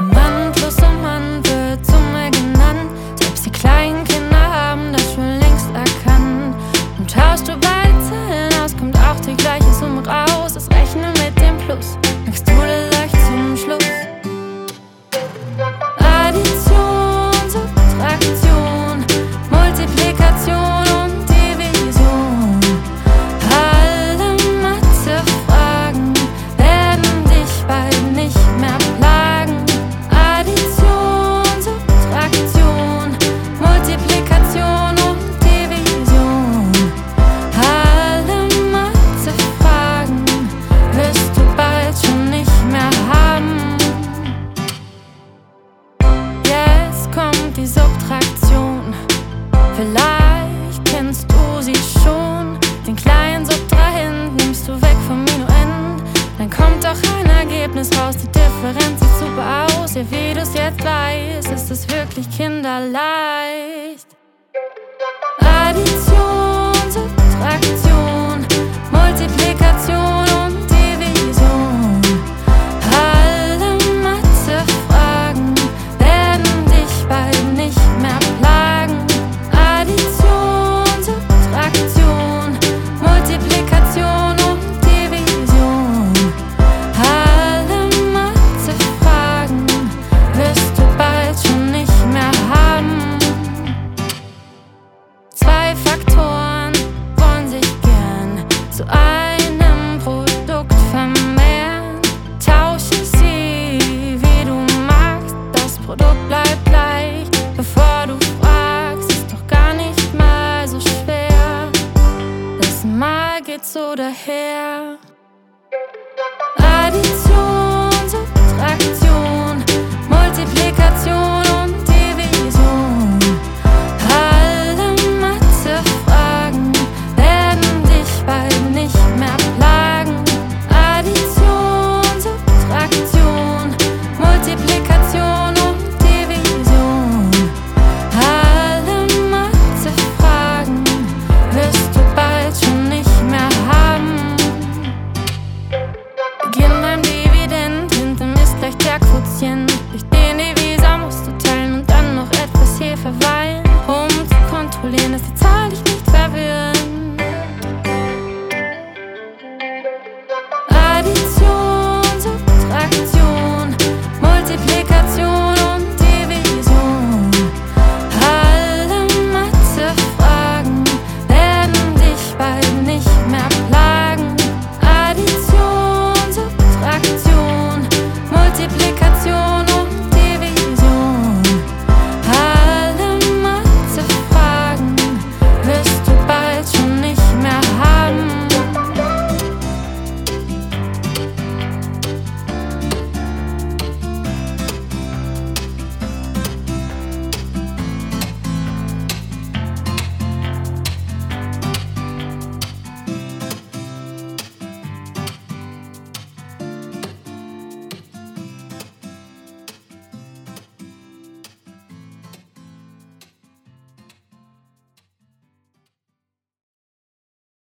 My Vielleicht kennst du sie schon, den kleinen Subtrahent nimmst du weg vom Minuend. Dann kommt auch ein Ergebnis raus, die Differenz sieht super aus. Ja, wie du's jetzt weißt, ist es wirklich kinderleicht. zwei Faktoren wollen sich gern zu einem Produkt vermehren. Tausche sie, wie du magst, das Produkt bleibt gleich, bevor du fragst, ist doch gar nicht mal so schwer. Das Mal geht so dahin.